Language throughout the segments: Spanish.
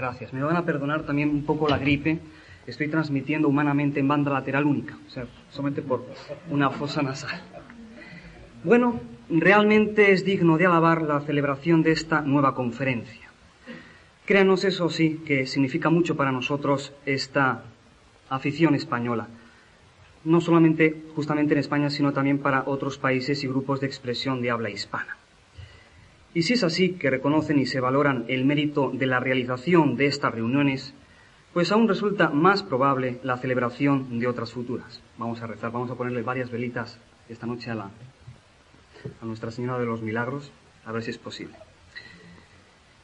Gracias. Me van a perdonar también un poco la gripe. Estoy transmitiendo humanamente en banda lateral única, o sea, solamente por una fosa nasal. Bueno, realmente es digno de alabar la celebración de esta nueva conferencia. Créanos eso sí, que significa mucho para nosotros esta afición española. No solamente justamente en España, sino también para otros países y grupos de expresión de habla hispana. Y si es así que reconocen y se valoran el mérito de la realización de estas reuniones, pues aún resulta más probable la celebración de otras futuras. Vamos a rezar, vamos a ponerle varias velitas esta noche a, la, a Nuestra Señora de los Milagros, a ver si es posible.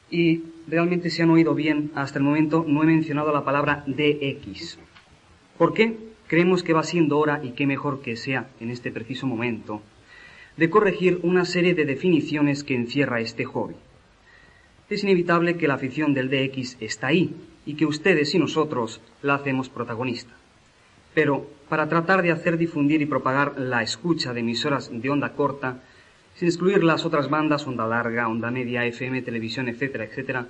Y realmente se han oído bien, hasta el momento no he mencionado la palabra DX. ¿Por qué? Creemos que va siendo hora, y qué mejor que sea en este preciso momento, de corregir una serie de definiciones que encierra este hobby. Es inevitable que la afición del DX está ahí y que ustedes y nosotros la hacemos protagonista. Pero para tratar de hacer difundir y propagar la escucha de emisoras de onda corta, sin excluir las otras bandas, onda larga, onda media, FM, televisión, etcétera, etcétera,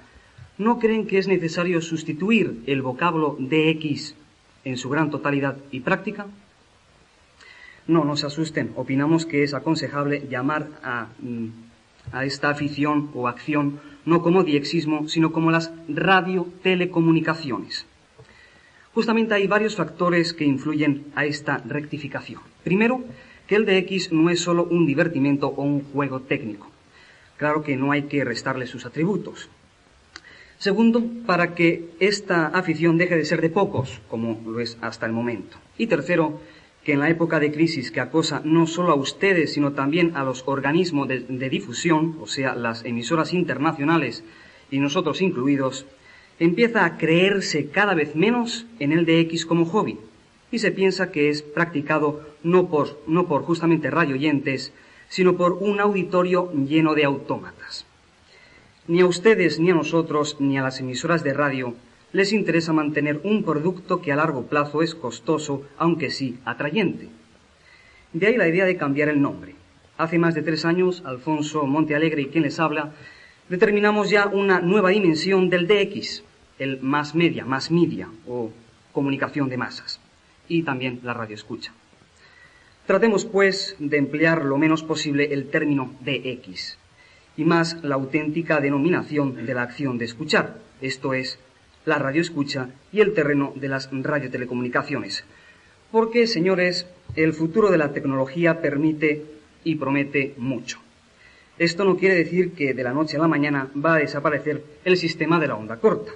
¿no creen que es necesario sustituir el vocablo DX en su gran totalidad y práctica? No, no se asusten. Opinamos que es aconsejable llamar a, mm, a esta afición o acción no como diexismo, sino como las radiotelecomunicaciones. Justamente hay varios factores que influyen a esta rectificación. Primero, que el DX no es solo un divertimento o un juego técnico. Claro que no hay que restarle sus atributos. Segundo, para que esta afición deje de ser de pocos, como lo es hasta el momento. Y tercero, que en la época de crisis que acosa no solo a ustedes, sino también a los organismos de, difusión, o sea, las emisoras internacionales y nosotros incluidos, empieza a creerse cada vez menos en el DX como hobby y se piensa que es practicado no por, no por justamente radioyentes, sino por un auditorio lleno de autómatas. Ni a ustedes, ni a nosotros, ni a las emisoras de radio les interesa mantener un producto que a largo plazo es costoso, aunque sí atrayente. De ahí la idea de cambiar el nombre. Hace más de tres años, Alfonso Montealegre y quien les habla, determinamos ya una nueva dimensión del DX, el más media, más media o comunicación de masas, y también la radio escucha. Tratemos, pues, de emplear lo menos posible el término DX, y más la auténtica denominación de la acción de escuchar, esto es, la radio escucha y el terreno de las radiotelecomunicaciones. Porque, señores, el futuro de la tecnología permite y promete mucho. Esto no quiere decir que de la noche a la mañana va a desaparecer el sistema de la onda corta.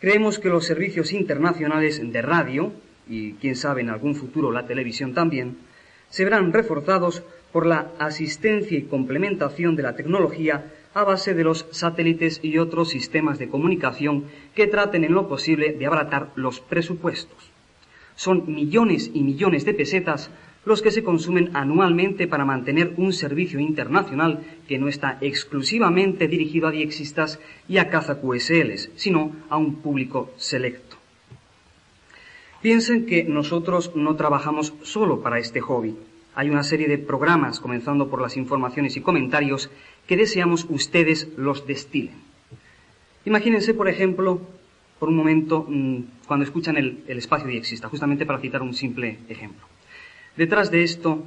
Creemos que los servicios internacionales de radio, y quién sabe en algún futuro la televisión también, se verán reforzados por la asistencia y complementación de la tecnología a base de los satélites y otros sistemas de comunicación que traten en lo posible de abaratar los presupuestos. Son millones y millones de pesetas los que se consumen anualmente para mantener un servicio internacional que no está exclusivamente dirigido a diexistas y a caza QSLs, sino a un público selecto. Piensen que nosotros no trabajamos solo para este hobby. Hay una serie de programas, comenzando por las informaciones y comentarios, que deseamos ustedes los destilen. Imagínense, por ejemplo, por un momento, mm, cuando escuchan el, el espacio diexista, justamente para citar un simple ejemplo. Detrás de esto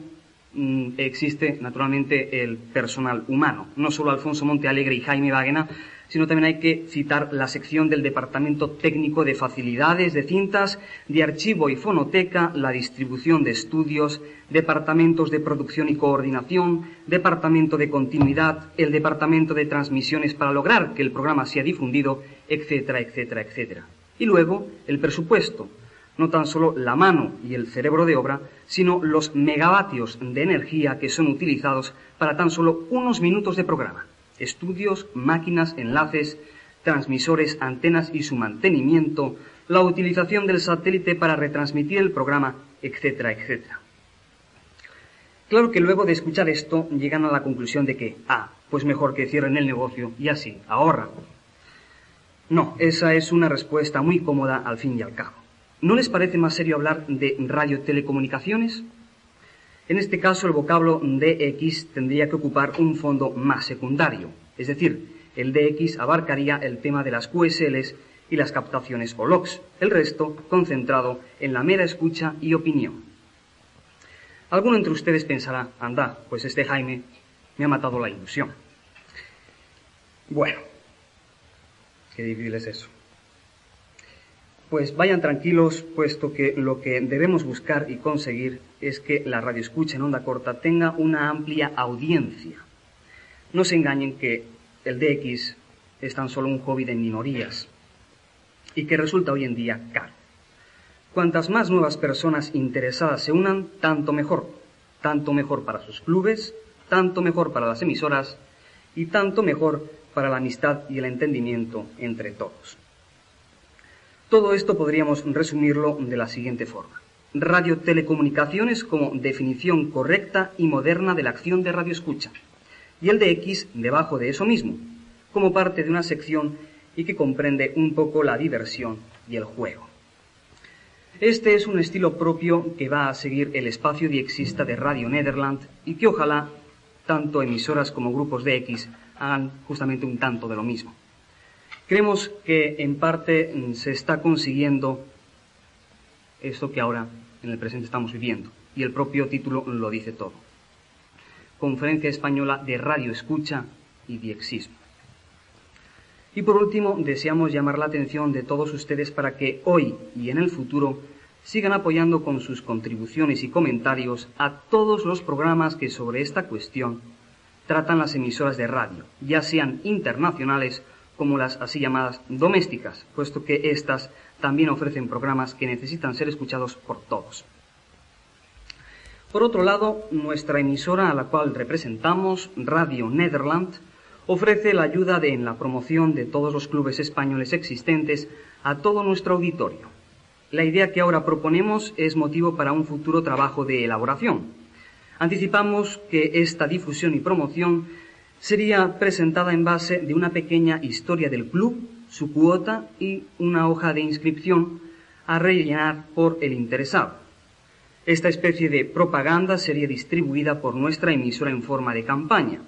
existe, naturalmente, el personal humano. No solo Alfonso Montealegre y Jaime Wagner, sino también hay que citar la sección del Departamento Técnico de Facilidades de Cintas, de Archivo y Fonoteca, la distribución de estudios, departamentos de producción y coordinación, departamento de continuidad, el departamento de transmisiones para lograr que el programa sea difundido, etcétera, etcétera, etcétera. Y luego el presupuesto, no tan solo la mano y el cerebro de obra, sino los megavatios de energía que son utilizados para tan solo unos minutos de programa estudios, máquinas, enlaces, transmisores, antenas y su mantenimiento, la utilización del satélite para retransmitir el programa, etcétera, etcétera. Claro que luego de escuchar esto llegan a la conclusión de que, ah, pues mejor que cierren el negocio y así ahorran. No, esa es una respuesta muy cómoda al fin y al cabo. ¿No les parece más serio hablar de radiotelecomunicaciones? En este caso, el vocablo DX tendría que ocupar un fondo más secundario, es decir, el DX abarcaría el tema de las QSLs y las captaciones o logs, el resto concentrado en la mera escucha y opinión. Alguno entre ustedes pensará, anda, pues este Jaime me ha matado la ilusión. Bueno, qué difícil es eso. Pues vayan tranquilos, puesto que lo que debemos buscar y conseguir es que la radioescucha en onda corta tenga una amplia audiencia. No se engañen que el DX es tan solo un hobby de minorías y que resulta hoy en día caro. Cuantas más nuevas personas interesadas se unan, tanto mejor. Tanto mejor para sus clubes, tanto mejor para las emisoras y tanto mejor para la amistad y el entendimiento entre todos. Todo esto podríamos resumirlo de la siguiente forma. Radiotelecomunicaciones como definición correcta y moderna de la acción de radioescucha. Y el de X debajo de eso mismo, como parte de una sección y que comprende un poco la diversión y el juego. Este es un estilo propio que va a seguir el espacio diexista de Radio Nederland y que ojalá tanto emisoras como grupos de X hagan justamente un tanto de lo mismo. Creemos que en parte mm, se está consiguiendo esto que ahora en el presente estamos viviendo, y el propio título lo dice todo. Conferencia Española de Radio Escucha y Diexismo. Y por último, deseamos llamar la atención de todos ustedes para que hoy y en el futuro sigan apoyando con sus contribuciones y comentarios a todos los programas que sobre esta cuestión tratan las emisoras de radio, ya sean internacionales como las así llamadas domésticas, puesto que éstas también ofrecen programas que necesitan ser escuchados por todos. Por otro lado, nuestra emisora a la cual representamos, Radio Nederland, ofrece la ayuda de, en la promoción de todos los clubes españoles existentes a todo nuestro auditorio. La idea que ahora proponemos es motivo para un futuro trabajo de elaboración. Anticipamos que esta difusión y promoción sería presentada en base de una pequeña historia del club, su cuota y una hoja de inscripción a rellenar por el interesado. Esta especie de propaganda sería distribuida por nuestra emisora en forma de campaña.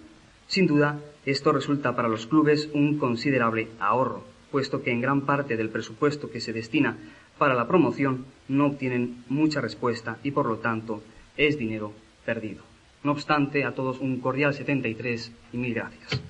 Sin duda, esto resulta para los clubes un considerable ahorro, puesto que en gran parte del presupuesto que se destina para la promoción no obtienen mucha respuesta y por lo tanto es dinero perdido. No obstante, a todos un cordial 73 y mil gracias.